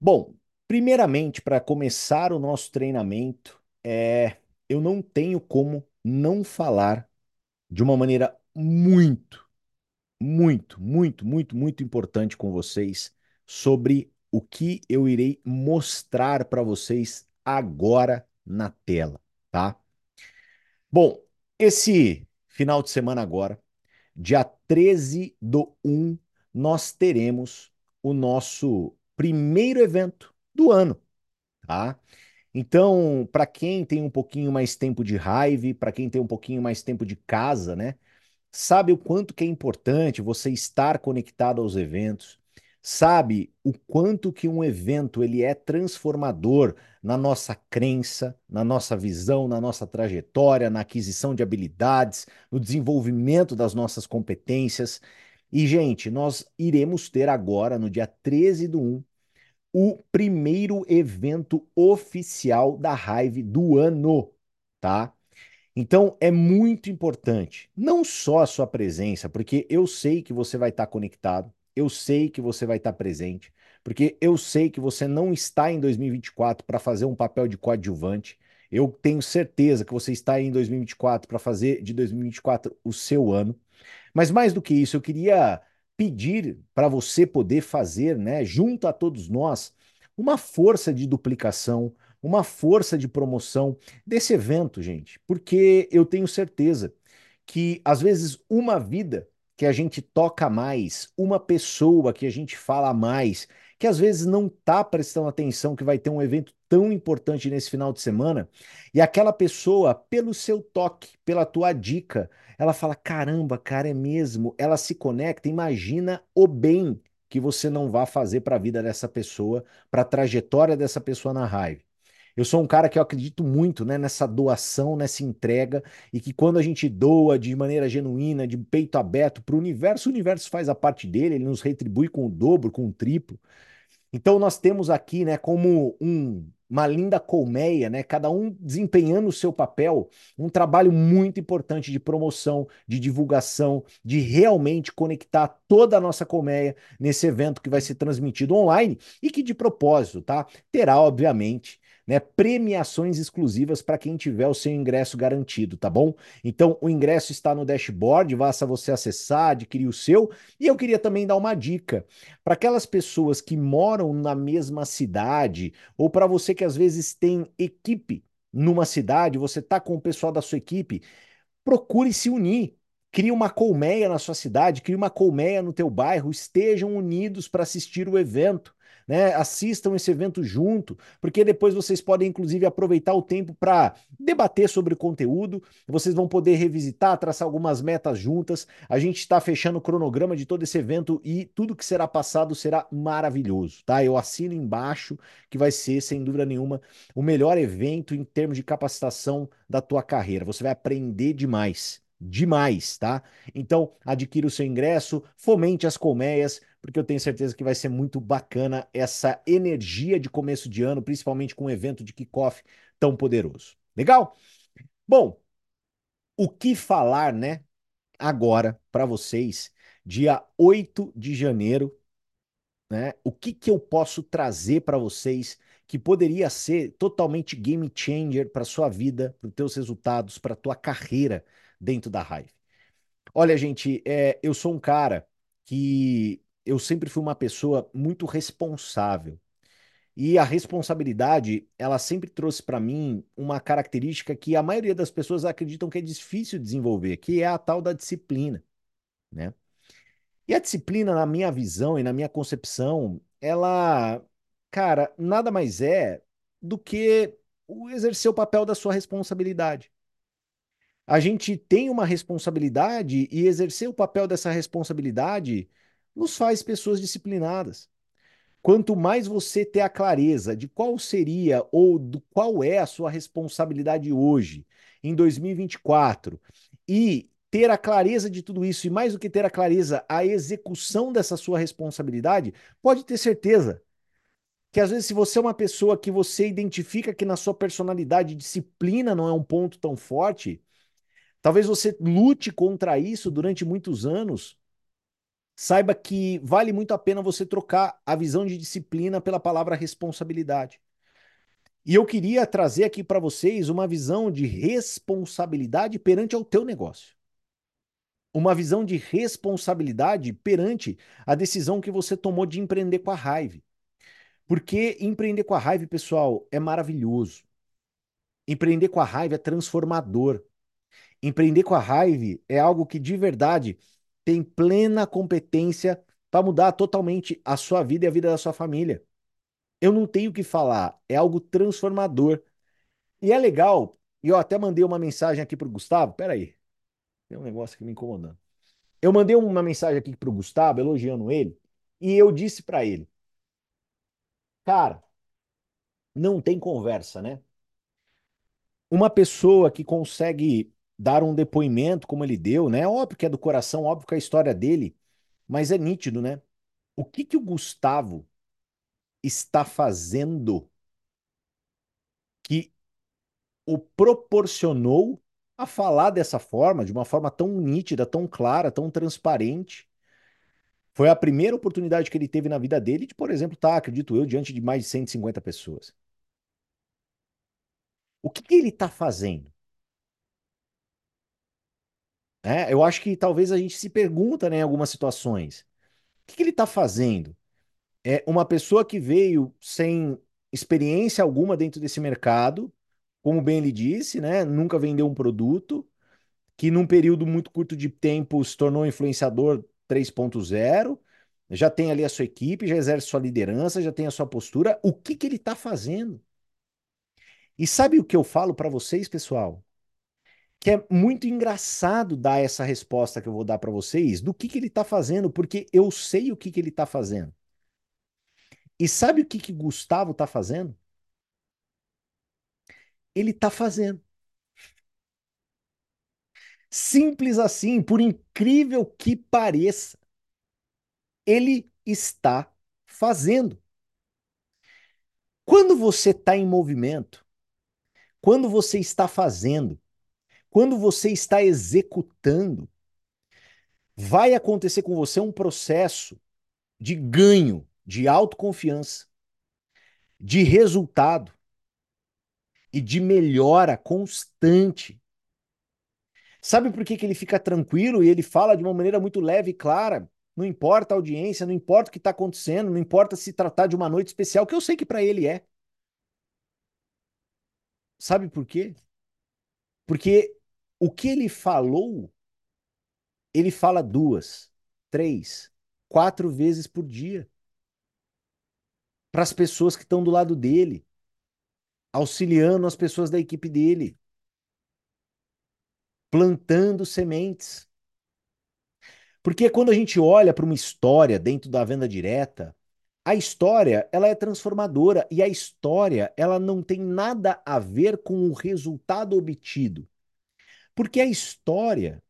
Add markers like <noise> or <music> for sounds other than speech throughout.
Bom, primeiramente, para começar o nosso treinamento, é, eu não tenho como não falar de uma maneira muito, muito, muito, muito, muito importante com vocês sobre o que eu irei mostrar para vocês agora na tela, tá? Bom, esse final de semana agora, dia 13 do um, nós teremos o nosso primeiro evento do ano, tá? Então, para quem tem um pouquinho mais tempo de raiva, para quem tem um pouquinho mais tempo de casa, né? Sabe o quanto que é importante você estar conectado aos eventos, sabe o quanto que um evento ele é transformador na nossa crença, na nossa visão, na nossa trajetória, na aquisição de habilidades, no desenvolvimento das nossas competências. E, gente, nós iremos ter agora, no dia 13 do 1, o primeiro evento oficial da Hive do ano, tá? Então é muito importante, não só a sua presença, porque eu sei que você vai estar conectado, eu sei que você vai estar presente, porque eu sei que você não está em 2024 para fazer um papel de coadjuvante. Eu tenho certeza que você está em 2024 para fazer de 2024 o seu ano. Mas mais do que isso, eu queria pedir para você poder fazer, né, junto a todos nós, uma força de duplicação, uma força de promoção desse evento, gente, porque eu tenho certeza que às vezes uma vida que a gente toca mais, uma pessoa que a gente fala mais, que às vezes não está prestando atenção que vai ter um evento tão importante nesse final de semana, e aquela pessoa, pelo seu toque, pela tua dica, ela fala: caramba, cara, é mesmo. Ela se conecta, imagina o bem que você não vai fazer para a vida dessa pessoa, para a trajetória dessa pessoa na raiva. Eu sou um cara que eu acredito muito, né, nessa doação, nessa entrega, e que quando a gente doa de maneira genuína, de peito aberto para o universo, o universo faz a parte dele, ele nos retribui com o dobro, com o triplo. Então nós temos aqui, né, como um, uma linda colmeia, né, cada um desempenhando o seu papel, um trabalho muito importante de promoção, de divulgação, de realmente conectar toda a nossa colmeia nesse evento que vai ser transmitido online e que de propósito, tá? Terá obviamente né, premiações exclusivas para quem tiver o seu ingresso garantido, tá bom? Então, o ingresso está no dashboard, basta você acessar, adquirir o seu. E eu queria também dar uma dica para aquelas pessoas que moram na mesma cidade, ou para você que às vezes tem equipe numa cidade, você tá com o pessoal da sua equipe, procure se unir. Crie uma colmeia na sua cidade, crie uma colmeia no teu bairro, estejam unidos para assistir o evento né? Assistam esse evento junto, porque depois vocês podem, inclusive, aproveitar o tempo para debater sobre o conteúdo. Vocês vão poder revisitar, traçar algumas metas juntas. A gente está fechando o cronograma de todo esse evento e tudo que será passado será maravilhoso, tá? Eu assino embaixo que vai ser, sem dúvida nenhuma, o melhor evento em termos de capacitação da tua carreira. Você vai aprender demais demais, tá? Então, adquira o seu ingresso, fomente as colmeias, porque eu tenho certeza que vai ser muito bacana essa energia de começo de ano, principalmente com um evento de kickoff tão poderoso. Legal? Bom, o que falar, né, agora para vocês, dia 8 de janeiro, né? O que que eu posso trazer para vocês que poderia ser totalmente game changer para sua vida, para os teus resultados, para tua carreira dentro da Hive? Olha, gente, é, eu sou um cara que eu sempre fui uma pessoa muito responsável. E a responsabilidade, ela sempre trouxe para mim uma característica que a maioria das pessoas acreditam que é difícil desenvolver, que é a tal da disciplina, né? E a disciplina, na minha visão e na minha concepção, ela, cara, nada mais é do que o exercer o papel da sua responsabilidade. A gente tem uma responsabilidade e exercer o papel dessa responsabilidade nos faz pessoas disciplinadas. Quanto mais você ter a clareza de qual seria ou do qual é a sua responsabilidade hoje, em 2024, e ter a clareza de tudo isso, e mais do que ter a clareza, a execução dessa sua responsabilidade, pode ter certeza que às vezes se você é uma pessoa que você identifica que na sua personalidade disciplina não é um ponto tão forte, talvez você lute contra isso durante muitos anos Saiba que vale muito a pena você trocar a visão de disciplina pela palavra responsabilidade. E eu queria trazer aqui para vocês uma visão de responsabilidade perante ao teu negócio. Uma visão de responsabilidade perante a decisão que você tomou de empreender com a raiva. Porque empreender com a raiva, pessoal, é maravilhoso. Empreender com a raiva é transformador. Empreender com a raiva é algo que de verdade tem plena competência para mudar totalmente a sua vida e a vida da sua família. Eu não tenho o que falar, é algo transformador. E é legal, e eu até mandei uma mensagem aqui pro Gustavo, peraí, tem um negócio aqui me incomodando. Eu mandei uma mensagem aqui pro Gustavo, elogiando ele, e eu disse para ele, cara, não tem conversa, né? Uma pessoa que consegue dar um depoimento como ele deu, né? Óbvio que é do coração, óbvio que é a história dele, mas é nítido, né? O que que o Gustavo está fazendo que o proporcionou a falar dessa forma, de uma forma tão nítida, tão clara, tão transparente. Foi a primeira oportunidade que ele teve na vida dele de, por exemplo, estar, tá, acredito eu, diante de mais de 150 pessoas. O que, que ele está fazendo? É, eu acho que talvez a gente se pergunta né, em algumas situações. O que, que ele está fazendo? É uma pessoa que veio sem experiência alguma dentro desse mercado, como bem ele disse, né? Nunca vendeu um produto, que num período muito curto de tempo se tornou influenciador 3.0, já tem ali a sua equipe, já exerce sua liderança, já tem a sua postura. O que, que ele está fazendo? E sabe o que eu falo para vocês, pessoal? Que é muito engraçado dar essa resposta que eu vou dar para vocês do que, que ele está fazendo, porque eu sei o que, que ele está fazendo. E sabe o que, que Gustavo está fazendo? Ele está fazendo. Simples assim, por incrível que pareça, ele está fazendo. Quando você está em movimento, quando você está fazendo, quando você está executando, vai acontecer com você um processo de ganho, de autoconfiança, de resultado e de melhora constante. Sabe por que, que ele fica tranquilo e ele fala de uma maneira muito leve e clara? Não importa a audiência, não importa o que está acontecendo, não importa se tratar de uma noite especial, que eu sei que para ele é. Sabe por quê? Porque o que ele falou, ele fala duas, três, quatro vezes por dia para as pessoas que estão do lado dele, auxiliando as pessoas da equipe dele, plantando sementes. Porque quando a gente olha para uma história dentro da venda direta, a história, ela é transformadora e a história, ela não tem nada a ver com o resultado obtido. Porque a história,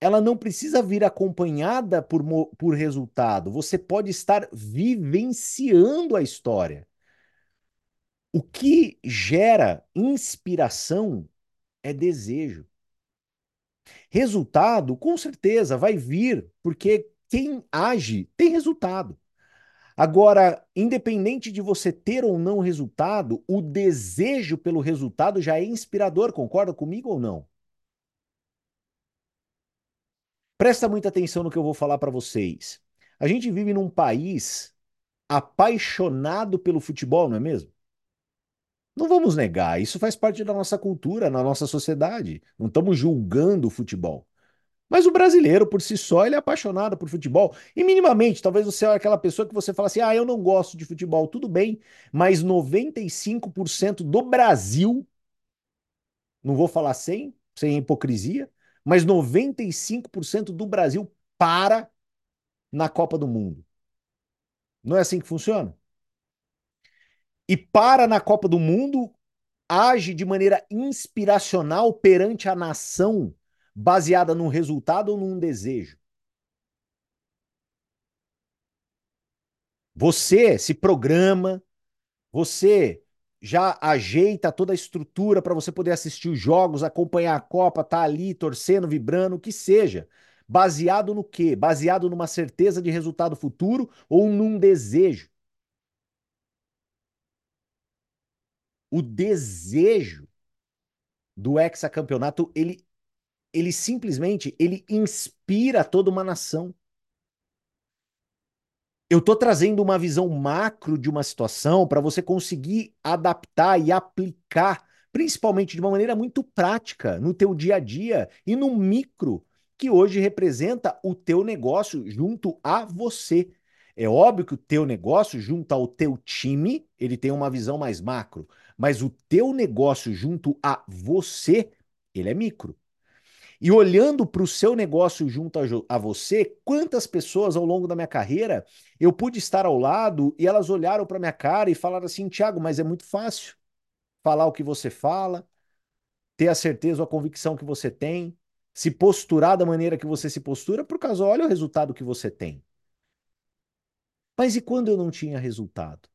ela não precisa vir acompanhada por, por resultado. Você pode estar vivenciando a história. O que gera inspiração é desejo. Resultado, com certeza, vai vir, porque quem age tem resultado. Agora, independente de você ter ou não resultado, o desejo pelo resultado já é inspirador, concorda comigo ou não? Presta muita atenção no que eu vou falar para vocês. A gente vive num país apaixonado pelo futebol, não é mesmo? Não vamos negar, isso faz parte da nossa cultura, na nossa sociedade. Não estamos julgando o futebol. Mas o brasileiro, por si só, ele é apaixonado por futebol. E minimamente, talvez você é aquela pessoa que você fala assim: ah, eu não gosto de futebol. Tudo bem, mas 95% do Brasil, não vou falar sem, sem hipocrisia, mas 95% do Brasil para na Copa do Mundo. Não é assim que funciona? E para na Copa do Mundo, age de maneira inspiracional perante a nação, baseada num resultado ou num desejo. Você se programa, você já ajeita toda a estrutura para você poder assistir os jogos, acompanhar a Copa, tá ali torcendo, vibrando, o que seja. Baseado no quê? Baseado numa certeza de resultado futuro ou num desejo? O desejo do hexacampeonato, ele, ele simplesmente ele inspira toda uma nação. Eu estou trazendo uma visão macro de uma situação para você conseguir adaptar e aplicar, principalmente de uma maneira muito prática, no teu dia a dia e no micro, que hoje representa o teu negócio junto a você. É óbvio que o teu negócio junto ao teu time, ele tem uma visão mais macro, mas o teu negócio junto a você, ele é micro. E olhando para o seu negócio junto a, a, você, quantas pessoas ao longo da minha carreira eu pude estar ao lado e elas olharam para minha cara e falaram assim: Tiago, mas é muito fácil falar o que você fala, ter a certeza ou a convicção que você tem, se posturar da maneira que você se postura, por causa, olha o resultado que você tem. Mas e quando eu não tinha resultado?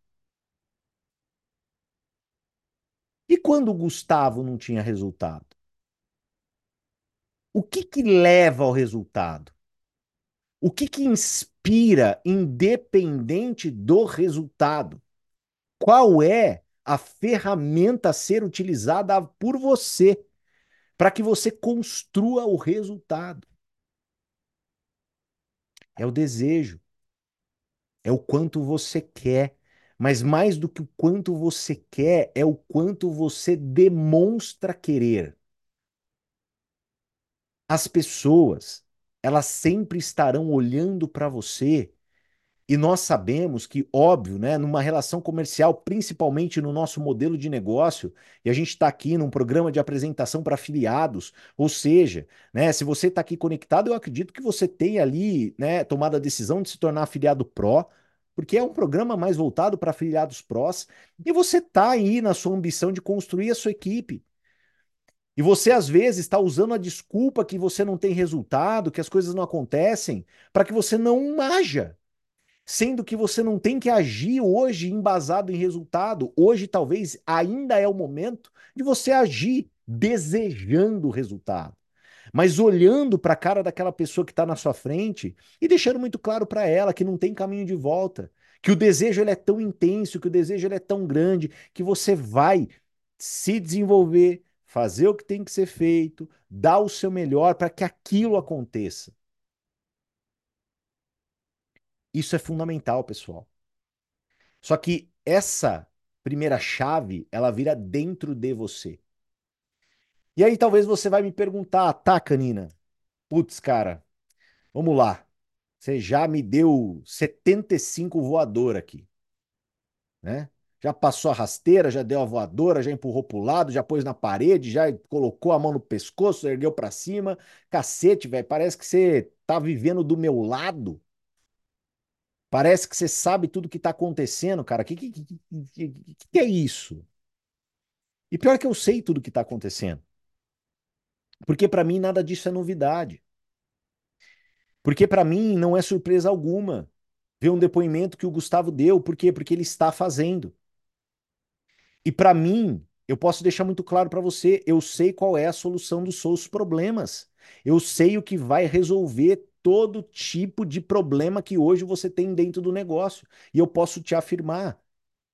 E quando o Gustavo não tinha resultado? O que que leva ao resultado? O que que inspira, independente do resultado? Qual é a ferramenta a ser utilizada por você para que você construa o resultado? É o desejo. É o quanto você quer. Mas mais do que o quanto você quer, é o quanto você demonstra querer as pessoas, elas sempre estarão olhando para você. E nós sabemos que, óbvio, né, numa relação comercial, principalmente no nosso modelo de negócio, e a gente está aqui num programa de apresentação para afiliados, ou seja, né, se você está aqui conectado, eu acredito que você tem ali né, tomado a decisão de se tornar afiliado Pro, porque é um programa mais voltado para afiliados prós, e você está aí na sua ambição de construir a sua equipe. E você, às vezes, está usando a desculpa que você não tem resultado, que as coisas não acontecem, para que você não haja. Sendo que você não tem que agir hoje embasado em resultado. Hoje, talvez, ainda é o momento de você agir desejando o resultado. Mas olhando para a cara daquela pessoa que está na sua frente e deixando muito claro para ela que não tem caminho de volta, que o desejo ele é tão intenso, que o desejo ele é tão grande, que você vai se desenvolver, fazer o que tem que ser feito, dar o seu melhor para que aquilo aconteça. Isso é fundamental, pessoal. Só que essa primeira chave, ela vira dentro de você. E aí talvez você vai me perguntar, tá, Canina? Putz, cara, vamos lá. Você já me deu 75 voador aqui, né? Já passou a rasteira, já deu a voadora, já empurrou pro lado, já pôs na parede, já colocou a mão no pescoço, ergueu para cima. Cacete, velho, parece que você tá vivendo do meu lado. Parece que você sabe tudo que tá acontecendo, cara. Que que, que, que, que é isso? E pior que eu sei tudo que tá acontecendo. Porque para mim nada disso é novidade. Porque para mim não é surpresa alguma ver um depoimento que o Gustavo deu. Por quê? Porque ele está fazendo. E para mim, eu posso deixar muito claro para você, eu sei qual é a solução dos seus problemas. Eu sei o que vai resolver todo tipo de problema que hoje você tem dentro do negócio. E eu posso te afirmar,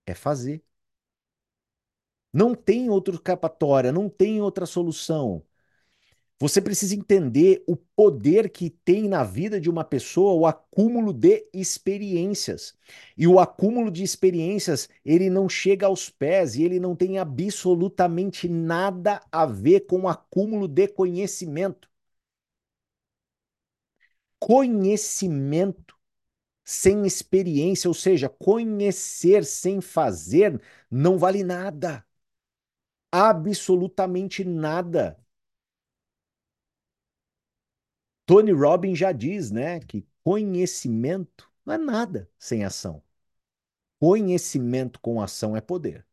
é fazer. Não tem outra escapatória, não tem outra solução. Você precisa entender o poder que tem na vida de uma pessoa o acúmulo de experiências. E o acúmulo de experiências, ele não chega aos pés e ele não tem absolutamente nada a ver com o acúmulo de conhecimento. Conhecimento sem experiência, ou seja, conhecer sem fazer, não vale nada. Absolutamente nada. Tony Robbins já diz, né, que conhecimento não é nada sem ação. Conhecimento com ação é poder.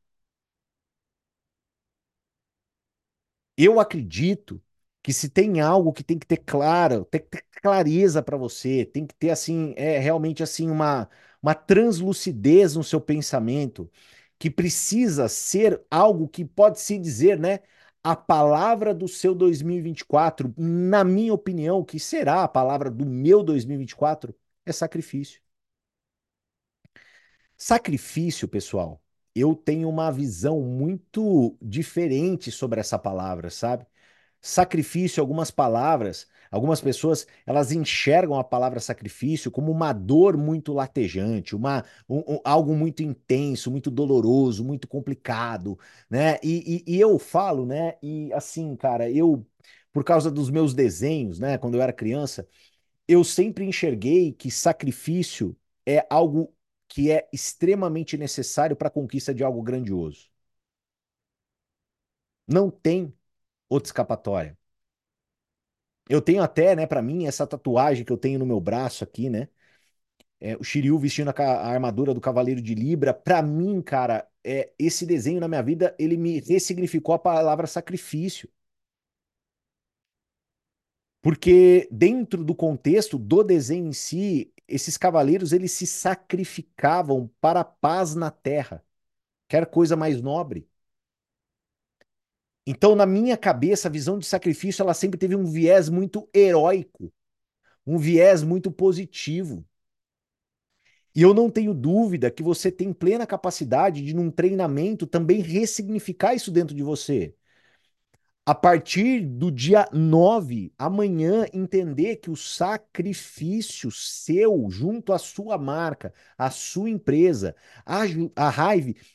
Eu acredito que se tem algo que tem que ter claro, tem que ter clareza para você, tem que ter assim, é realmente assim uma uma translucidez no seu pensamento, que precisa ser algo que pode se dizer, né, A palavra do seu 2024, na minha opinião, que será a palavra do meu 2024, é sacrifício. Sacrifício, pessoal, eu tenho uma visão muito diferente sobre essa palavra, sabe? Sacrifício, algumas palavras, algumas pessoas, elas enxergam a palavra sacrifício como uma dor muito latejante, uma, um- um- algo muito intenso, muito doloroso, muito complicado, né? E, e, e eu falo, né? E assim, cara, eu, por causa dos meus desenhos, né? Quando eu era criança, eu sempre enxerguei que sacrifício é algo que é extremamente necessário para a conquista de algo grandioso. Não tem outra escapatória. Eu tenho até, né, para mim, essa tatuagem que eu tenho no meu braço aqui, né? É, o Shiryu vestindo a, a armadura do Cavaleiro de Libra. Para mim, cara, é, esse desenho na minha vida, ele me ressignificou a palavra sacrifício. Porque dentro do contexto do desenho em si, esses cavaleiros, eles se sacrificavam para a paz na terra. Quer coisa mais nobre. Então, na minha cabeça, a visão de sacrifício, ela sempre teve um viés muito heróico, um viés muito positivo. E eu não tenho dúvida que você tem plena capacidade de, num treinamento, também ressignificar isso dentro de você. A partir do dia 9, amanhã, entender que o sacrifício seu, junto à sua marca, à sua empresa, a, a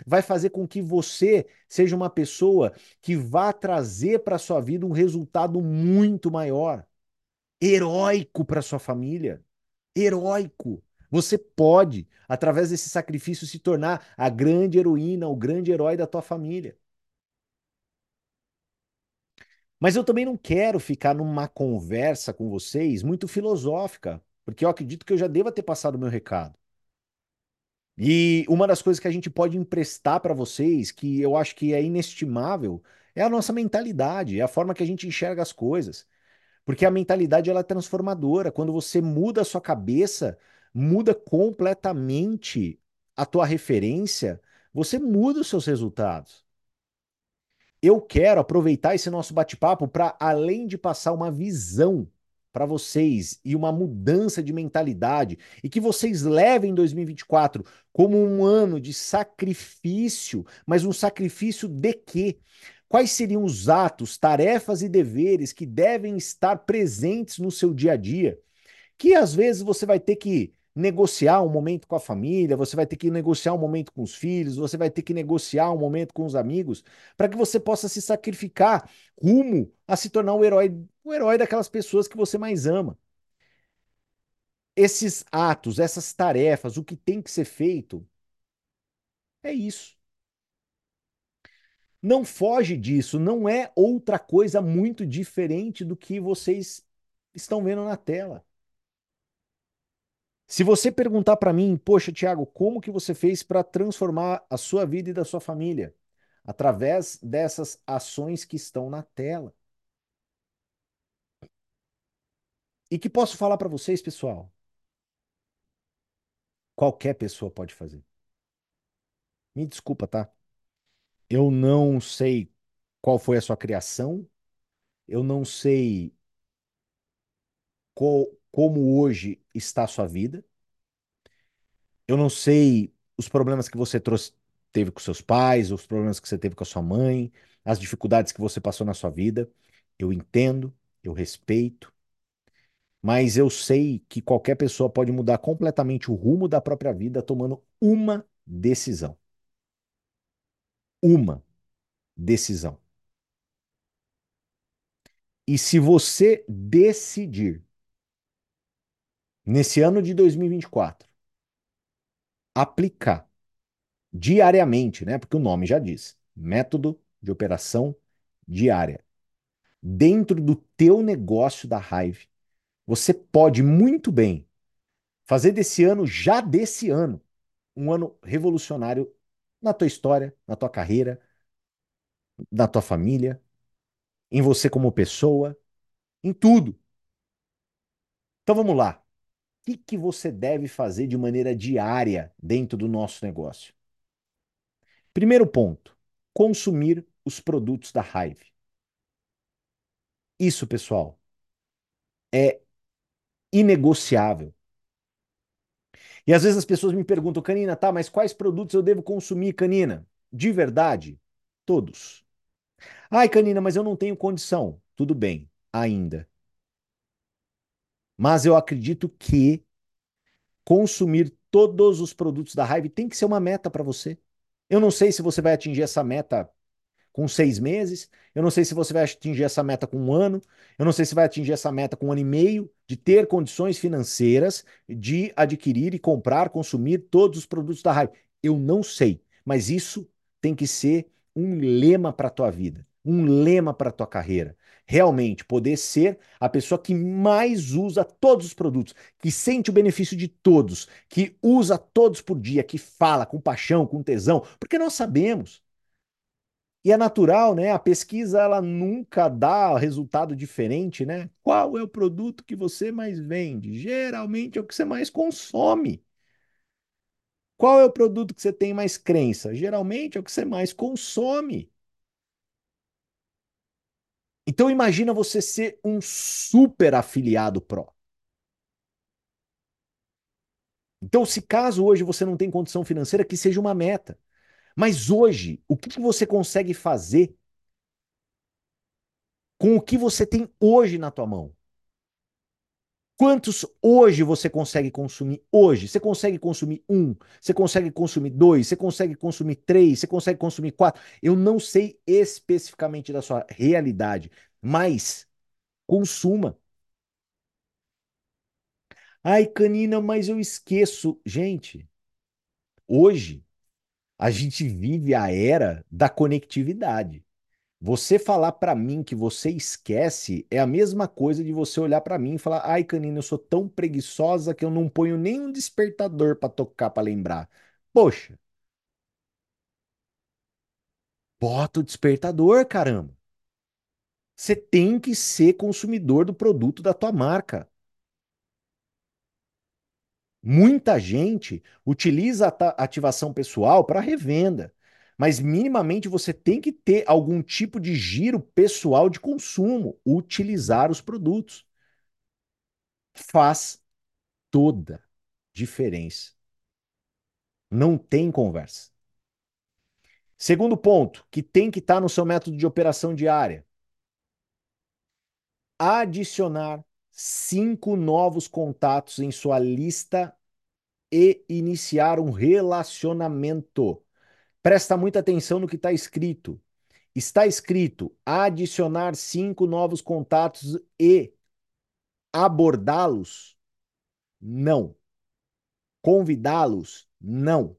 vai fazer com que você seja uma pessoa que vá trazer para a sua vida um resultado muito maior, heróico para sua família. Heróico. Você pode, através desse sacrifício, se tornar a grande heroína, o grande herói da tua família. Mas eu também não quero ficar numa conversa com vocês muito filosófica, porque eu acredito que eu já deva ter passado o meu recado. E uma das coisas que a gente pode emprestar para vocês, que eu acho que é inestimável, é a nossa mentalidade, é a forma que a gente enxerga as coisas. Porque a mentalidade ela é transformadora. Quando você muda a sua cabeça, muda completamente a tua referência, você muda os seus resultados. Eu quero aproveitar esse nosso bate-papo para, além de passar uma visão para vocês e uma mudança de mentalidade, e que vocês levem 2024 como um ano de sacrifício, mas um sacrifício de quê? Quais seriam os atos, tarefas e deveres que devem estar presentes no seu dia a dia? que às vezes você vai ter que negociar um momento com a família, você vai ter que negociar um momento com os filhos, você vai ter que negociar um momento com os amigos, para que você possa se sacrificar rumo a se tornar o herói, o herói daquelas pessoas que você mais ama. Esses atos, essas tarefas, o que tem que ser feito, é isso. Não foge disso, não é outra coisa muito diferente do que vocês estão vendo na tela. Se você perguntar para mim, poxa, Thiago, como que você fez para transformar a sua vida e da sua família? Através dessas ações que estão na tela. E que posso falar para vocês, pessoal? Qualquer pessoa pode fazer. Me desculpa, tá? Eu não sei qual foi a sua criação, eu não sei co- como hoje está a sua vida, eu não sei os problemas que você trouxe, teve com seus pais, os problemas que você teve com a sua mãe, as dificuldades que você passou na sua vida. Eu entendo, eu respeito, mas eu sei que qualquer pessoa pode mudar completamente o rumo da própria vida tomando uma decisão. Uma decisão. E se você decidir, nesse ano de 2024, aplicar diariamente, né? Porque o nome já diz, método de operação diária, dentro do teu negócio da Hive, você pode muito bem fazer desse ano, já desse ano, um ano revolucionário na tua história, na tua carreira, na tua família, em você como pessoa, em tudo. Então vamos lá. Que que você deve fazer de maneira diária dentro do nosso negócio? Primeiro ponto: consumir os produtos da Hive. Isso, pessoal, é inegociável. E às vezes as pessoas me perguntam, Canina, tá, mas quais produtos eu devo consumir, Canina? De verdade, todos. Ai, Canina, mas eu não tenho condição. Tudo bem, ainda. Mas eu acredito que consumir todos os produtos da Hive tem que ser uma meta para você. Eu não sei se você vai atingir essa meta com seis meses. Eu não sei se você vai atingir essa meta com um ano. Eu não sei se vai atingir essa meta com um ano e meio de ter condições financeiras de adquirir e comprar, consumir todos os produtos da Hive. Eu não sei, mas isso tem que ser um lema para a tua vida, um lema para a tua carreira. Realmente poder ser a pessoa que mais usa todos os produtos, que sente o benefício de todos, que usa todos por dia, que fala com paixão, com tesão, porque nós sabemos e é natural, né? A pesquisa ela nunca dá resultado diferente, né? Qual é o produto que você mais vende? Geralmente é o que você mais consome. Qual é o produto que você tem mais crença? Geralmente é o que você mais consome. Então imagina você ser um super afiliado pro. Então, se caso hoje você não tem condição financeira, que seja uma meta. Mas hoje, o que você consegue fazer com o que você tem hoje na tua mão? Quantos hoje você consegue consumir? Hoje, você consegue consumir um, você consegue consumir dois, você consegue consumir três, você consegue consumir quatro. Eu não sei especificamente da sua realidade, mas consuma. Ai, Canina, mas eu esqueço. Gente, hoje a gente vive a era da conectividade. Você falar para mim que você esquece é a mesma coisa de você olhar para mim e falar: "Ai, Canina, eu sou tão preguiçosa que eu não ponho nenhum despertador para tocar para lembrar". Poxa, bota o despertador, caramba. Você tem que ser consumidor do produto da tua marca. Muita gente utiliza a ativação pessoal para revenda, mas minimamente você tem que ter algum tipo de giro pessoal de consumo, utilizar os produtos. Faz toda diferença. Não tem conversa. Segundo ponto, que tem que estar tá no seu método de operação diária: adicionar cinco novos contatos em sua lista e iniciar um relacionamento. Presta muita atenção no que está escrito. Está escrito adicionar cinco novos contatos e abordá-los? Não. Convidá-los? Não.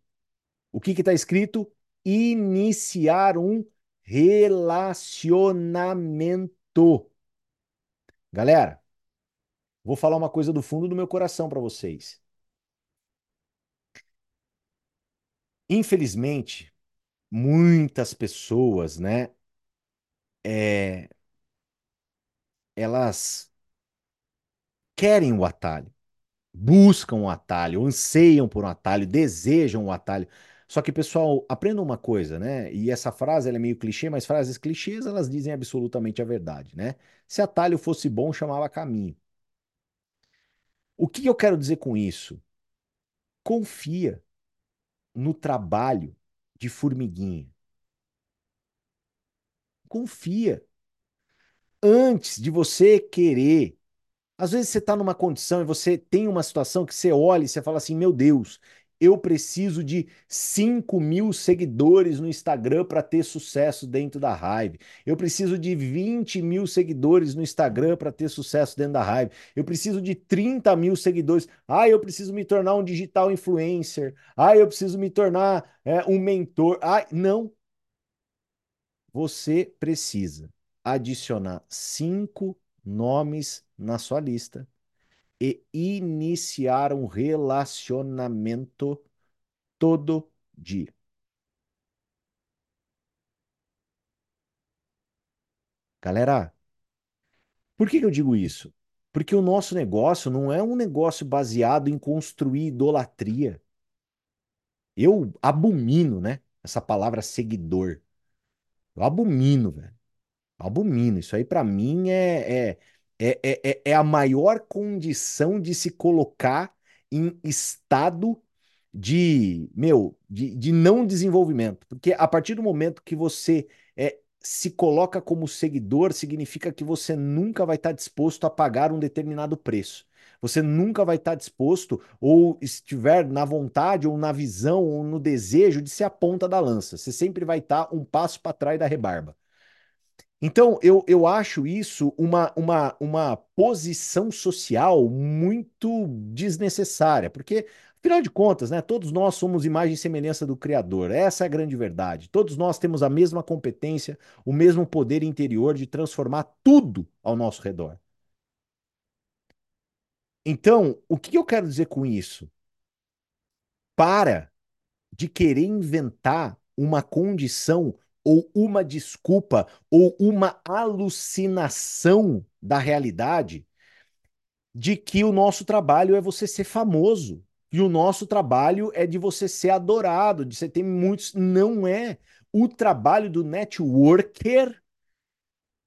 O que está escrito? Iniciar um relacionamento. Galera, vou falar uma coisa do fundo do meu coração para vocês. Infelizmente, muitas pessoas, né, é, elas querem o atalho, buscam o atalho, anseiam por um atalho, desejam o atalho. Só que, pessoal, aprenda uma coisa, né? E essa frase é meio clichê, mas frases clichês elas dizem absolutamente a verdade, né? Se atalho fosse bom, chamava caminho. O que eu quero dizer com isso? Confia no trabalho de formiguinha. Confia. Antes de você querer. Às vezes você está numa condição e você tem uma situação que você olha e você fala assim: meu Deus, eu preciso de 5 mil seguidores no Instagram para ter sucesso dentro da Hive. Eu preciso de 20 mil seguidores no Instagram para ter sucesso dentro da Hive. Eu preciso de 30 mil seguidores. Ah, eu preciso me tornar um digital influencer. Ah, eu preciso me tornar é, um mentor. Ah, não. Você precisa adicionar cinco nomes na sua lista e iniciar um relacionamento todo dia. Galera, por que eu digo isso? Porque o nosso negócio não é um negócio baseado em construir idolatria. Eu abomino, né? Essa palavra seguidor. Eu abomino, velho. Abomino. Isso aí, para mim, é, é, é, é, é é a maior condição de se colocar em estado de, meu, de, de não desenvolvimento. Porque a partir do momento que você é, se coloca como seguidor, significa que você nunca vai estar disposto a pagar um determinado preço. Você nunca vai estar disposto, ou estiver na vontade, ou na visão, ou no desejo de ser a ponta da lança. Você sempre vai estar um passo para trás da rebarba. Então, eu, eu acho isso uma, uma, uma posição social muito desnecessária, porque, afinal de contas, né, todos nós somos imagem e semelhança do Criador. Essa é a grande verdade. Todos nós temos a mesma competência, o mesmo poder interior de transformar tudo ao nosso redor. Então, o que eu quero dizer com isso? Para de querer inventar uma condição ou uma desculpa ou uma alucinação da realidade de que o nosso trabalho é você ser famoso. E o nosso trabalho é de você ser adorado, de você ter muitos. Não é. O trabalho do networker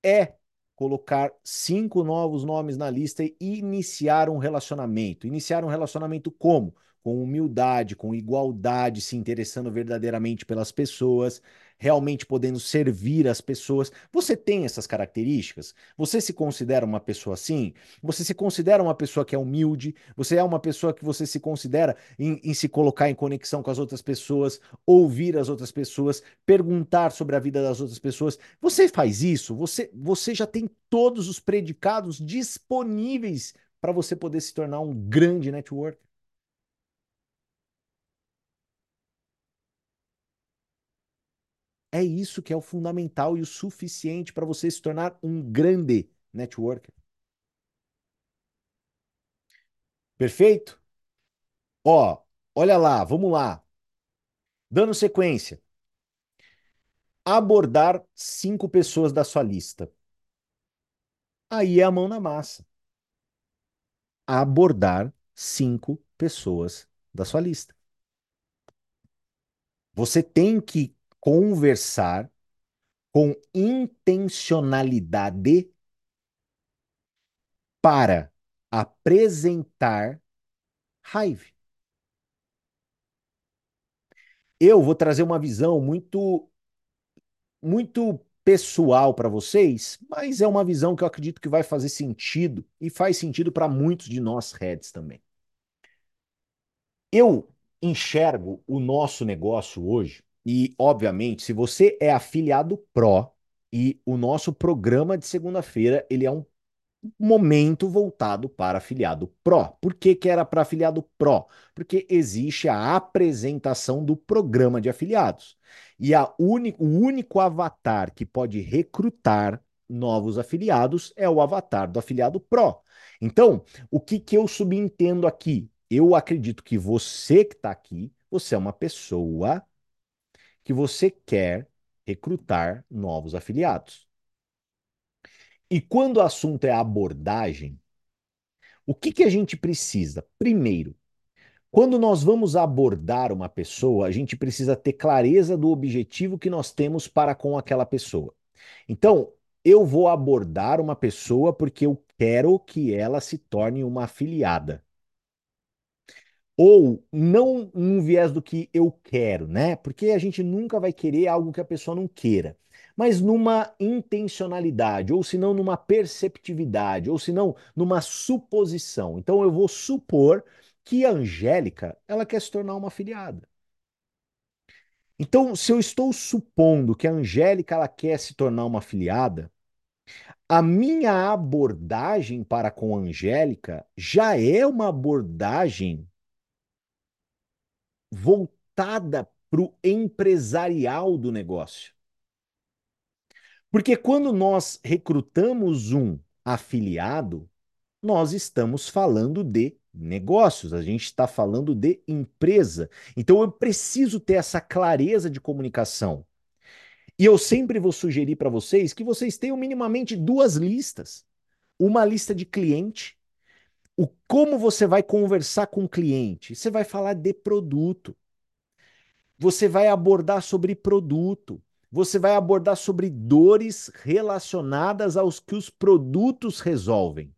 é colocar cinco novos nomes na lista e iniciar um relacionamento. Iniciar um relacionamento como? Com humildade, com igualdade, se interessando verdadeiramente pelas pessoas, realmente podendo servir as pessoas. Você tem essas características? Você se considera uma pessoa assim? Você se considera uma pessoa que é humilde? Você é uma pessoa que você se considera em, em se colocar em conexão com as outras pessoas, ouvir as outras pessoas, perguntar sobre a vida das outras pessoas? Você faz isso? Você, você já tem todos os predicados disponíveis para você poder se tornar um grande network. É isso que é o fundamental e o suficiente para você se tornar um grande networker. Perfeito? Ó, olha lá, vamos lá. Dando sequência. Abordar cinco pessoas da sua lista. Aí é a mão na massa. Abordar cinco pessoas da sua lista. Você tem que conversar com intencionalidade para apresentar raiva. Eu vou trazer uma visão muito muito pessoal para vocês, mas é uma visão que eu acredito que vai fazer sentido e faz sentido para muitos de nós heads também. Eu enxergo o nosso negócio hoje e, obviamente, se você é afiliado Pro e o nosso programa de segunda-feira, ele é um momento voltado para afiliado Pro. Por que, que era para afiliado Pro? Porque existe a apresentação do programa de afiliados. E a o único avatar que pode recrutar novos afiliados é o avatar do afiliado Pro. Então, o que, que eu subentendo aqui? Eu acredito que você que está aqui, você é uma pessoa que você quer recrutar novos afiliados. E quando o assunto é abordagem, o que, que a gente precisa? Primeiro, quando nós vamos abordar uma pessoa, a gente precisa ter clareza do objetivo que nós temos para com aquela pessoa. Então, eu vou abordar uma pessoa porque eu quero que ela se torne uma afiliada ou não num viés do que eu quero, né? Porque a gente nunca vai querer algo que a pessoa não queira, mas numa intencionalidade, ou se não numa perceptividade, ou se não numa suposição. Então eu vou supor que a Angélica, ela quer se tornar uma afiliada. Então, se eu estou supondo que a Angélica ela quer se tornar uma afiliada, a minha abordagem para com a Angélica já é uma abordagem voltada para o empresarial do negócio. Porque quando nós recrutamos um afiliado, nós estamos falando de negócios, a gente está falando de empresa. Então eu preciso ter essa clareza de comunicação. E eu sempre vou sugerir para vocês que vocês tenham minimamente duas listas. Uma lista de cliente o como você vai conversar com o cliente? Você vai falar de produto. Você vai abordar sobre produto. você vai abordar sobre dores relacionadas aos que os produtos resolvem.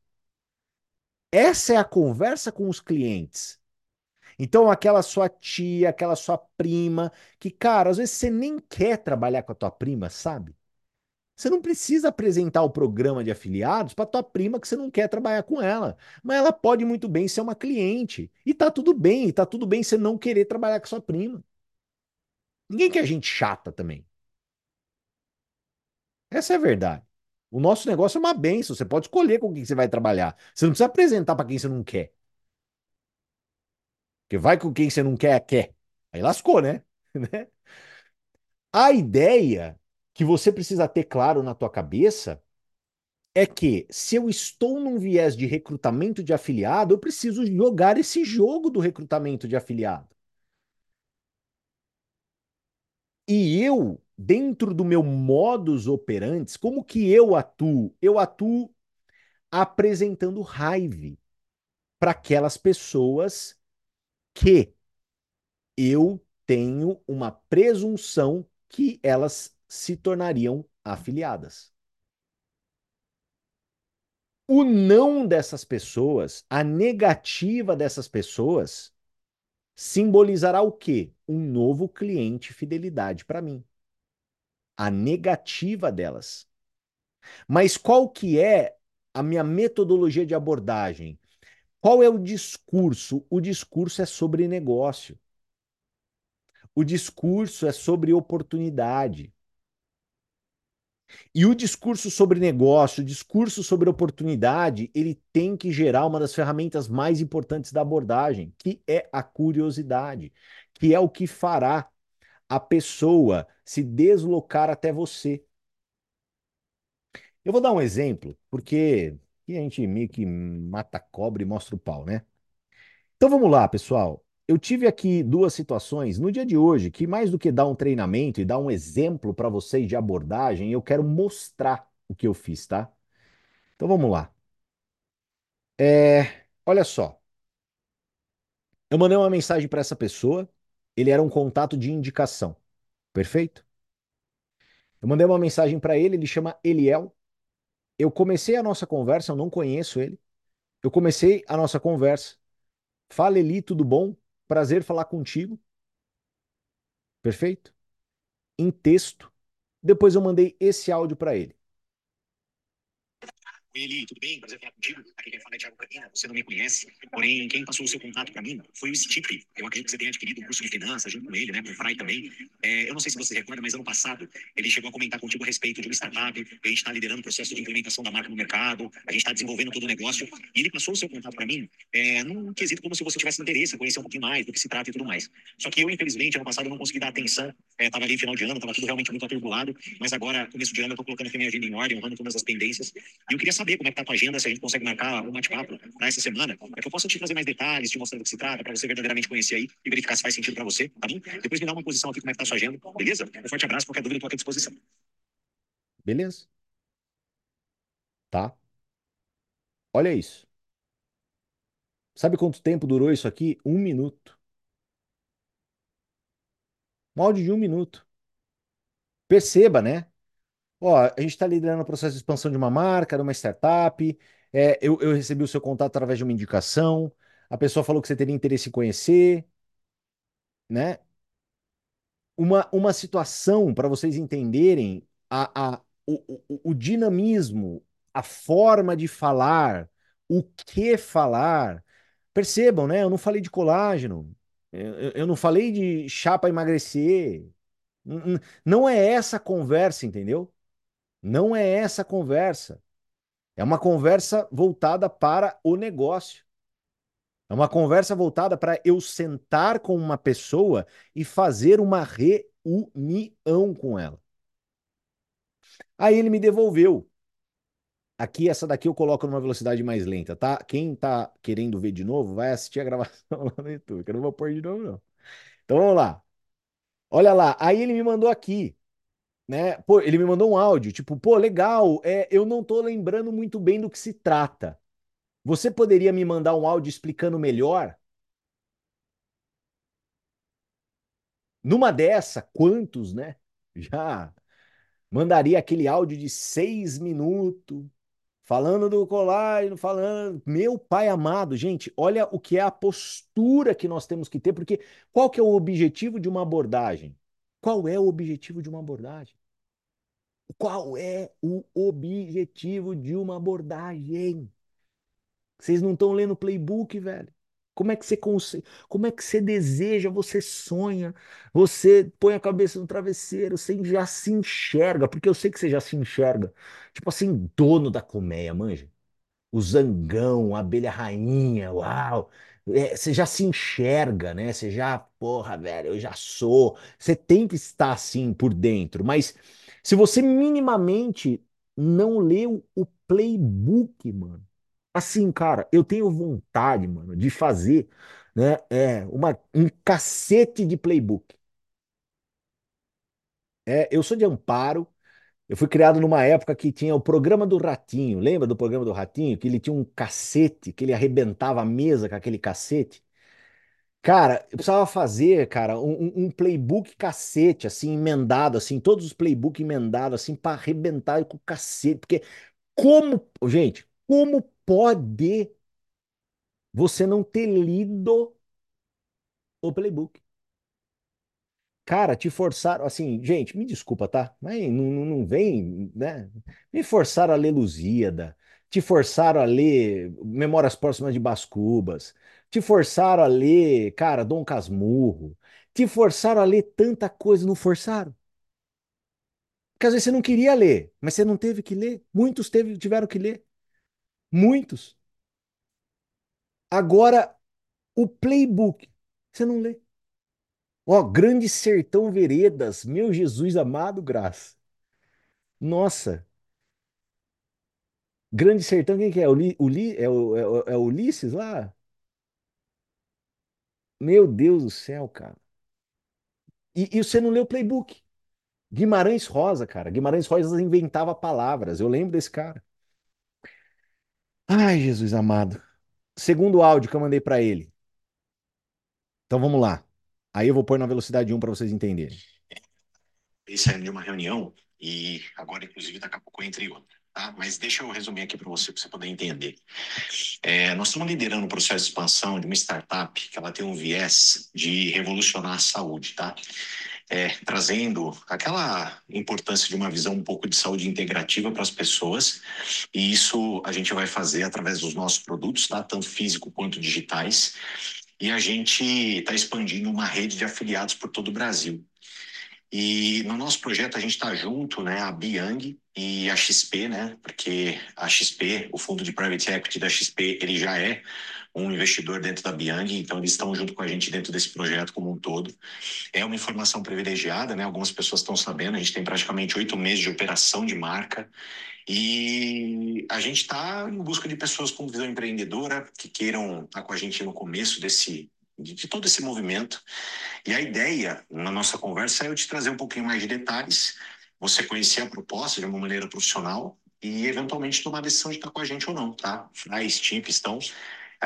Essa é a conversa com os clientes. Então, aquela sua tia, aquela sua prima, que, cara, às vezes você nem quer trabalhar com a tua prima, sabe? Você não precisa apresentar o programa de afiliados para tua prima que você não quer trabalhar com ela. Mas ela pode muito bem ser uma cliente. E tá tudo bem, e tá tudo bem você não querer trabalhar com sua prima. Ninguém quer gente chata também. Essa é a verdade. O nosso negócio é uma benção. Você pode escolher com quem você vai trabalhar. Você não precisa apresentar para quem você não quer. Porque vai com quem você não quer, quer. Aí lascou, né? <laughs> né? A ideia que você precisa ter claro na tua cabeça é que se eu estou num viés de recrutamento de afiliado, eu preciso jogar esse jogo do recrutamento de afiliado. E eu, dentro do meu modus operandi, como que eu atuo? Eu atuo apresentando raiva para aquelas pessoas que eu tenho uma presunção que elas se tornariam afiliadas. O não dessas pessoas, a negativa dessas pessoas, simbolizará o quê? Um novo cliente fidelidade para mim. A negativa delas. Mas qual que é a minha metodologia de abordagem? Qual é o discurso? O discurso é sobre negócio. O discurso é sobre oportunidade. E o discurso sobre negócio, o discurso sobre oportunidade, ele tem que gerar uma das ferramentas mais importantes da abordagem, que é a curiosidade, que é o que fará a pessoa se deslocar até você. Eu vou dar um exemplo, porque a gente meio que mata a cobra e mostra o pau, né? Então vamos lá, pessoal. Eu tive aqui duas situações no dia de hoje que, mais do que dar um treinamento e dar um exemplo para vocês de abordagem, eu quero mostrar o que eu fiz, tá? Então vamos lá. É, olha só. Eu mandei uma mensagem para essa pessoa, ele era um contato de indicação, perfeito? Eu mandei uma mensagem para ele, ele chama Eliel. Eu comecei a nossa conversa, eu não conheço ele. Eu comecei a nossa conversa. Fala, Eli, tudo bom? Prazer falar contigo. Perfeito? Em texto. Depois eu mandei esse áudio para ele. Eli, tudo bem? Prazer falar contigo. Aqui quem fala é Thiago Canina, você não me conhece, porém quem passou o seu contato para mim foi o Stipe. Eu acredito que você tenha adquirido um curso de finanças junto com ele, né, com o Fry também. É, eu não sei se você recorda, mas ano passado ele chegou a comentar contigo a respeito de uma startup, a gente está liderando o processo de implementação da marca no mercado, a gente está desenvolvendo todo o negócio, e ele passou o seu contato para mim é, num quesito como se você tivesse interesse em conhecer um pouquinho mais do que se trata e tudo mais. Só que eu, infelizmente, ano passado eu não consegui dar atenção, estava é, ali final de ano, estava tudo realmente muito atribulado, mas agora, começo de ano, eu estou colocando aqui minha agenda em ordem, honrando todas as pendências, e eu queria saber como é que tá a tua agenda, se a gente consegue marcar um bate-papo para essa semana, para que eu possa te trazer mais detalhes, te mostrando do que se trata, para você verdadeiramente conhecer aí e verificar se faz sentido para você, tá bom? Depois me dá uma posição aqui como é que tá a sua agenda, beleza? Um forte abraço, qualquer dúvida, estou aqui à disposição. Beleza? Tá? Olha isso. Sabe quanto tempo durou isso aqui? Um minuto. Um áudio de um minuto. Perceba, né? Ó, a gente está liderando o processo de expansão de uma marca, de uma startup. É, eu, eu recebi o seu contato através de uma indicação. A pessoa falou que você teria interesse em conhecer, né? Uma, uma situação para vocês entenderem a, a, o, o, o dinamismo, a forma de falar, o que falar. Percebam, né? Eu não falei de colágeno, eu, eu não falei de chá para emagrecer. Não é essa a conversa, entendeu? Não é essa a conversa. É uma conversa voltada para o negócio. É uma conversa voltada para eu sentar com uma pessoa e fazer uma reunião com ela. Aí ele me devolveu. Aqui, essa daqui eu coloco numa velocidade mais lenta, tá? Quem tá querendo ver de novo, vai assistir a <laughs> gravação lá no YouTube, que eu não vou pôr de novo, não. Então vamos lá. Olha lá, aí ele me mandou aqui né? Pô, ele me mandou um áudio, tipo, pô, legal, é, eu não tô lembrando muito bem do que se trata. Você poderia me mandar um áudio explicando melhor? Numa dessa, quantos, né? Já mandaria aquele áudio de seis minutos, falando do colágeno, falando. Meu pai amado, gente, olha o que é a postura que nós temos que ter, porque qual que é o objetivo de uma abordagem? Qual é o objetivo de uma abordagem? Qual é o objetivo de uma abordagem? Vocês não estão lendo playbook, velho. Como é que você consegue, como é que você deseja, você sonha, você põe a cabeça no travesseiro, você já se enxerga, porque eu sei que você já se enxerga. Tipo assim, dono da colmeia, manja. O zangão, a abelha rainha, uau. É, você já se enxerga, né? Você já, porra, velho, eu já sou. Você tem que estar assim por dentro, mas se você minimamente não leu o playbook, mano Assim, cara, eu tenho vontade, mano, de fazer, né, é, uma, um cacete de playbook. É, eu sou de Amparo, eu fui criado numa época que tinha o programa do Ratinho. Lembra do programa do Ratinho? Que ele tinha um cacete, que ele arrebentava a mesa com aquele cacete. Cara, eu precisava fazer, cara, um, um- playbook cacete, assim, emendado, assim, todos os playbook emendados, assim, para arrebentar com o cacete. Porque como, gente, como pode você não ter lido o playbook. Cara, te forçaram, assim, gente, me desculpa, tá? Mas não, não, vem, né? Me forçaram a ler Lusíada, te forçaram a ler Memórias Próximas de Brás Cubas, te forçaram a ler, cara, Dom Casmurro, te forçaram a ler tanta coisa, não forçaram? Porque às vezes você não queria ler, mas você não teve que ler. Muitos teve, tiveram que ler. Muitos. Agora, o playbook, você não lê. Ó, Grande Sertão Veredas, meu Jesus amado, graça. Nossa, Grande Sertão, quem que é? O, Li, é, o, é, o, é o Ulisses lá? Meu Deus do céu, cara. E, e você não leu o playbook. Guimarães Rosa, cara. Guimarães Rosa inventava palavras. Eu lembro desse cara. Ai, Jesus amado. Segundo áudio que eu mandei pra ele. Então vamos lá. Aí eu vou pôr na velocidade um para vocês entenderem. Eles saíram de uma reunião e agora, inclusive, daqui a pouco eu entrei outra. Tá? Mas deixa eu resumir aqui para você, para você poder entender. É, nós estamos liderando um processo de expansão de uma startup que ela tem um viés de revolucionar a saúde, tá? É, trazendo aquela importância de uma visão um pouco de saúde integrativa para as pessoas, e isso a gente vai fazer através dos nossos produtos, tá? Tanto físico quanto digitais. E a gente está expandindo uma rede de afiliados por todo o Brasil. E no nosso projeto a gente está junto, né, a Biang e a XP, né, porque a XP, o fundo de private equity da XP, ele já é um investidor dentro da Biang, então eles estão junto com a gente dentro desse projeto como um todo. É uma informação privilegiada, né, algumas pessoas estão sabendo, a gente tem praticamente oito meses de operação de marca e a gente está em busca de pessoas com visão empreendedora que queiram estar com a gente no começo desse de, todo esse movimento. E a ideia na nossa conversa é eu te trazer um pouquinho mais de detalhes, você conhecer a proposta de uma maneira profissional e eventualmente tomar a decisão de estar com a gente ou não, tá? A Steve estão,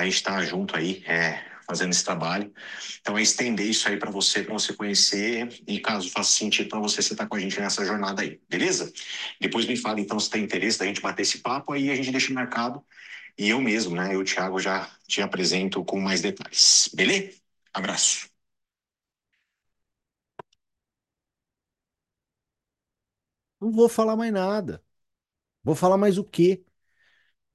a gente está junto aí, é, fazendo esse trabalho. Então é estender isso aí para você, para você conhecer e caso faça sentido para você, você tá com a gente nessa jornada aí, beleza? Depois me fala então se tem interesse da gente bater esse papo, aí a gente deixa marcado e eu mesmo, né? Eu, Thiago, já te apresento com mais detalhes, beleza? Abraço. Não vou falar mais nada. Vou falar mais o quê?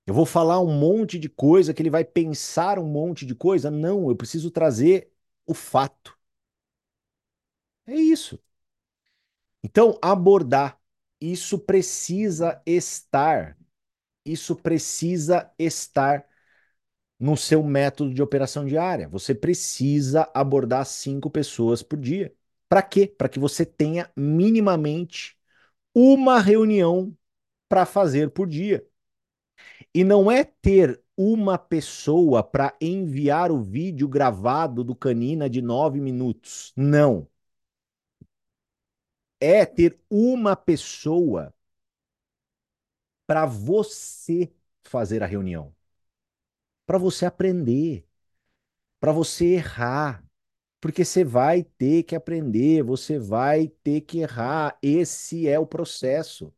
Eu vou falar um monte de coisa que ele vai pensar um monte de coisa? Não, eu preciso trazer o fato. É isso. Então, abordar. Isso precisa estar. Isso precisa estar no seu método de operação diária. Você precisa abordar cinco pessoas por dia. Para quê? Para que você tenha minimamente uma reunião para fazer por dia. E não é ter uma pessoa para enviar o vídeo gravado do Canina de nove minutos. Não. É ter uma pessoa para você fazer a reunião, para você aprender, para você errar, Porque você vai ter que aprender, você vai ter que errar. Esse é o processo.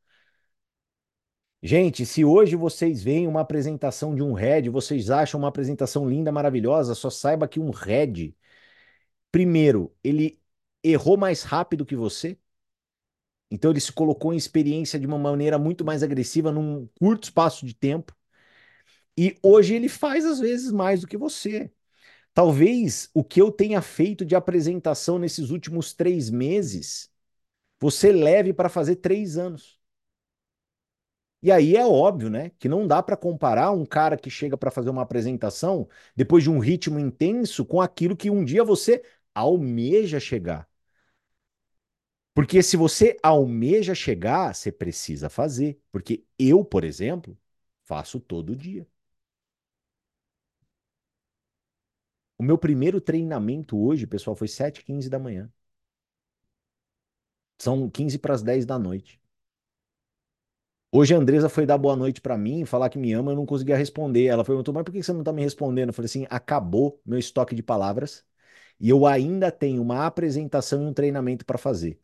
Gente, se hoje vocês veem uma apresentação de um Red, vocês acham uma apresentação linda, maravilhosa, só saiba que um Red, primeiro, ele errou mais rápido que você. Então ele se colocou em experiência de uma maneira muito mais agressiva num curto espaço de tempo. E hoje ele faz às vezes mais do que você. Talvez o que eu tenha feito de apresentação nesses últimos três meses, você leve para fazer três anos. E aí é óbvio, né, que não dá para comparar um cara que chega para fazer uma apresentação depois de um ritmo intenso com aquilo que um dia você almeja chegar. Porque se você almeja chegar, você precisa fazer. Porque eu, por exemplo, faço todo dia. O meu primeiro treinamento hoje, pessoal, foi 7h15 da manhã. São 15 para as 10 da noite. Hoje a Andresa foi dar boa noite para mim, falar que me ama, eu não conseguia responder. Ela perguntou, mas por que você não tá me respondendo? Eu falei assim, acabou meu estoque de palavras e eu ainda tenho uma apresentação e um treinamento para fazer.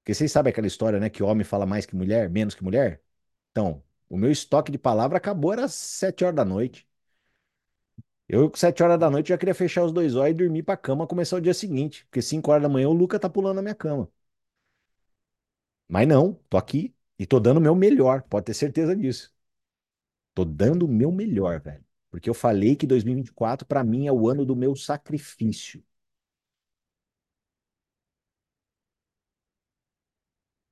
Porque vocês sabem aquela história, né, que homem fala mais que mulher, menos que mulher? Então, o meu estoque de palavra acabou, era 7 horas da noite. Eu, com 7 horas da noite, já queria fechar os dois olhos e dormir pra cama, começar o dia seguinte. Porque 5 horas da manhã o Luca tá pulando na minha cama. Mas não, tô aqui e tô dando o meu melhor, pode ter certeza disso. Tô dando o meu melhor, velho. Porque eu falei que 2024 para mim é o ano do meu sacrifício.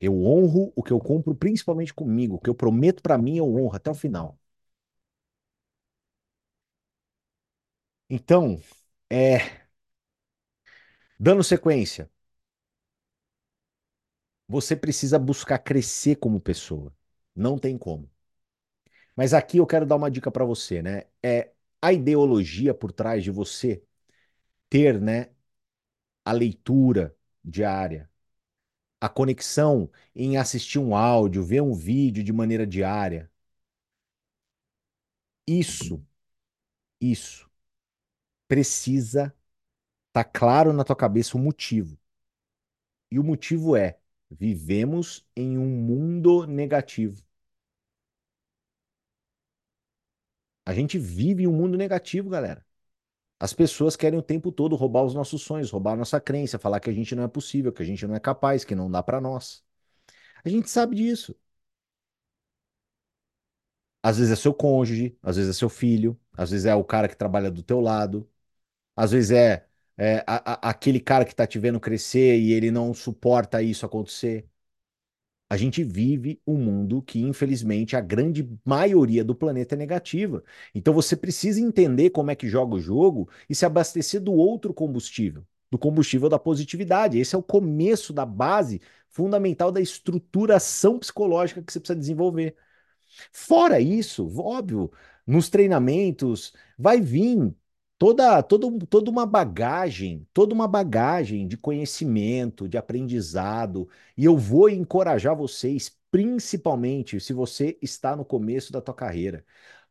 Eu honro o que eu compro principalmente comigo, o que eu prometo para mim eu honro até o final. Então, é dando sequência, você precisa buscar crescer como pessoa. Não tem como. Mas aqui eu quero dar uma dica para você, né? É a ideologia por trás de você ter, né, a leitura diária, a conexão em assistir um áudio, ver um vídeo de maneira diária. Isso, isso precisa estar tá claro na tua cabeça o motivo. E o motivo é: vivemos em um mundo negativo. A gente vive em um mundo negativo, galera. As pessoas querem o tempo todo roubar os nossos sonhos, roubar a nossa crença, falar que a gente não é possível, que a gente não é capaz, que não dá para nós. A gente sabe disso. Às vezes é seu cônjuge, às vezes é seu filho, às vezes é o cara que trabalha do teu lado, às vezes é, é a, a, aquele cara que está te vendo crescer e ele não suporta isso acontecer. A gente vive um mundo que, infelizmente, a grande maioria do planeta é negativa. Então você precisa entender como é que joga o jogo e se abastecer do outro combustível, do combustível da positividade. Esse é o começo da base fundamental da estruturação psicológica que você precisa desenvolver. Fora isso, óbvio, nos treinamentos vai vir toda, toda, toda uma bagagem, toda uma bagagem de conhecimento, de aprendizado, e eu vou encorajar vocês, principalmente se você está no começo da tua carreira.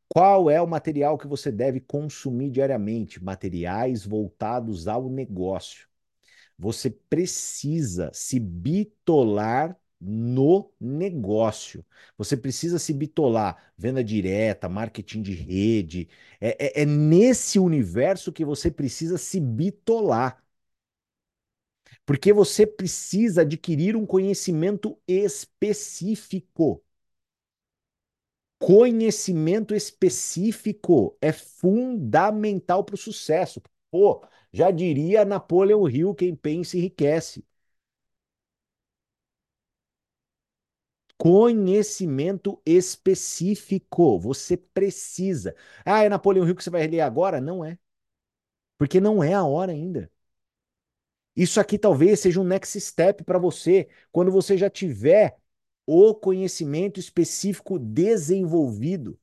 Qual é o material que você deve consumir diariamente? Materiais voltados ao negócio. Você precisa se bitolar no negócio. Você precisa se bitolar, venda direta, marketing de rede. É, é, é nesse universo que você precisa se bitolar. Porque você precisa adquirir um conhecimento específico. Conhecimento específico é fundamental para o sucesso. Pô, já diria Napoleão Hill, quem pensa enriquece. Conhecimento específico. Você precisa. Ah, é Napoleão Hill que você vai ler agora? Não é. Porque não é a hora ainda. Isso aqui talvez seja um next step para você quando você já tiver o conhecimento específico desenvolvido.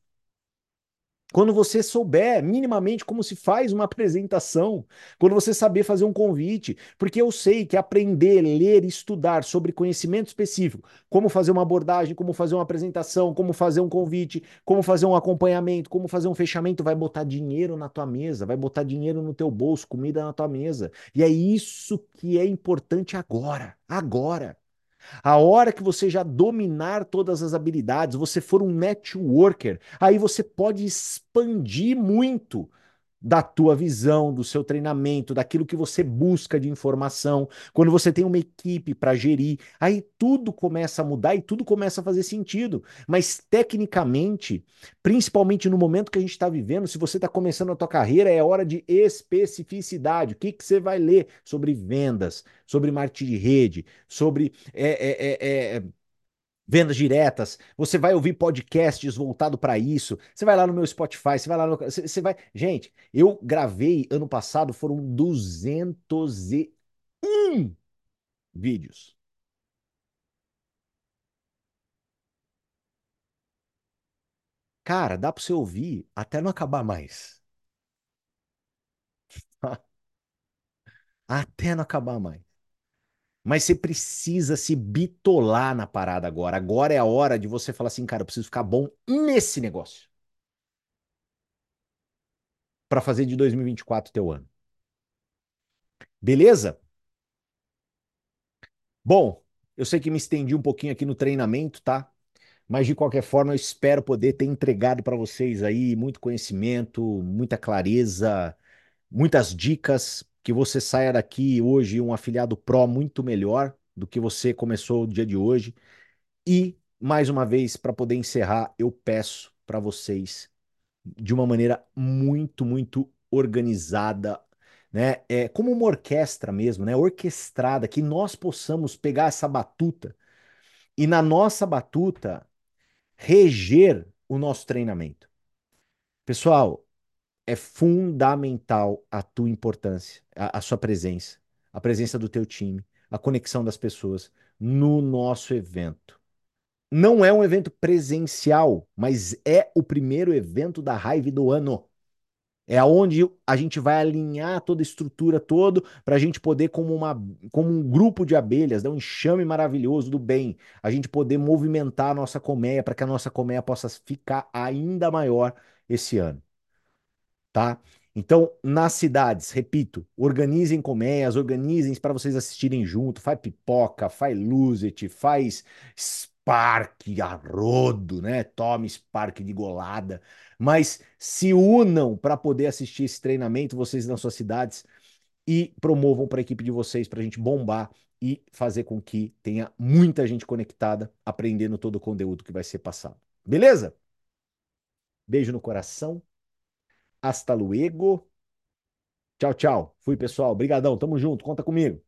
Quando você souber minimamente como se faz uma apresentação, quando você saber fazer um convite, porque eu sei que aprender, ler, estudar sobre conhecimento específico, como fazer uma abordagem, como fazer uma apresentação, como fazer um convite, como fazer um acompanhamento, como fazer um fechamento, vai botar dinheiro na tua mesa, vai botar dinheiro no teu bolso, comida na tua mesa. E é isso que é importante agora, agora. A hora que você já dominar todas as habilidades, você for um networker, aí você pode expandir muito da tua visão, do seu treinamento, daquilo que você busca de informação. Quando você tem uma equipe para gerir, aí tudo começa a mudar e tudo começa a fazer sentido. Mas tecnicamente, principalmente no momento que a gente está vivendo, se você está começando a tua carreira, é hora de especificidade. O que, que você vai ler sobre vendas, sobre marketing de rede, sobre é, é, é, é vendas diretas, você vai ouvir podcasts voltado para isso, você vai lá no meu Spotify, você vai lá no, você, você vai, gente, eu gravei ano passado foram 201 vídeos. Cara, dá para você ouvir até não acabar mais. <laughs> Até não acabar mais. Mas você precisa se bitolar na parada agora. Agora é a hora de você falar assim, cara, eu preciso ficar bom nesse negócio para fazer de 2024 teu ano. Beleza? Bom, eu sei que me estendi um pouquinho aqui no treinamento, tá? Mas de qualquer forma, eu espero poder ter entregado para vocês aí muito conhecimento, muita clareza, muitas dicas, que você saia daqui hoje um afiliado pró muito melhor do que você começou o dia de hoje. E, mais uma vez, para poder encerrar, eu peço para vocês, de uma maneira muito, muito organizada, né? É como uma orquestra mesmo, né? Orquestrada, que nós possamos pegar essa batuta e na nossa batuta reger o nosso treinamento. Pessoal, é fundamental a tua importância, a, a sua presença, a presença do teu time, a conexão das pessoas no nosso evento. Não é um evento presencial, mas é o primeiro evento da Hive do ano. É onde a gente vai alinhar toda a estrutura todo para a gente poder, como, uma, como um grupo de abelhas, dar um enxame maravilhoso do bem, a gente poder movimentar a nossa colmeia para que a nossa colmeia possa ficar ainda maior esse ano tá? Então, nas cidades, repito, organizem colmeias, organizem para vocês assistirem junto, faz pipoca, faz Luzet, faz Spark a rodo, né? Tome Spark de golada, mas se unam para poder assistir esse treinamento, vocês nas suas cidades, e promovam para a equipe de vocês, para a gente bombar e fazer com que tenha muita gente conectada, aprendendo todo o conteúdo que vai ser passado. Beleza? Beijo no coração. Hasta luego. Tchau, tchau. Fui, pessoal. Obrigadão. Tamo junto. Conta comigo.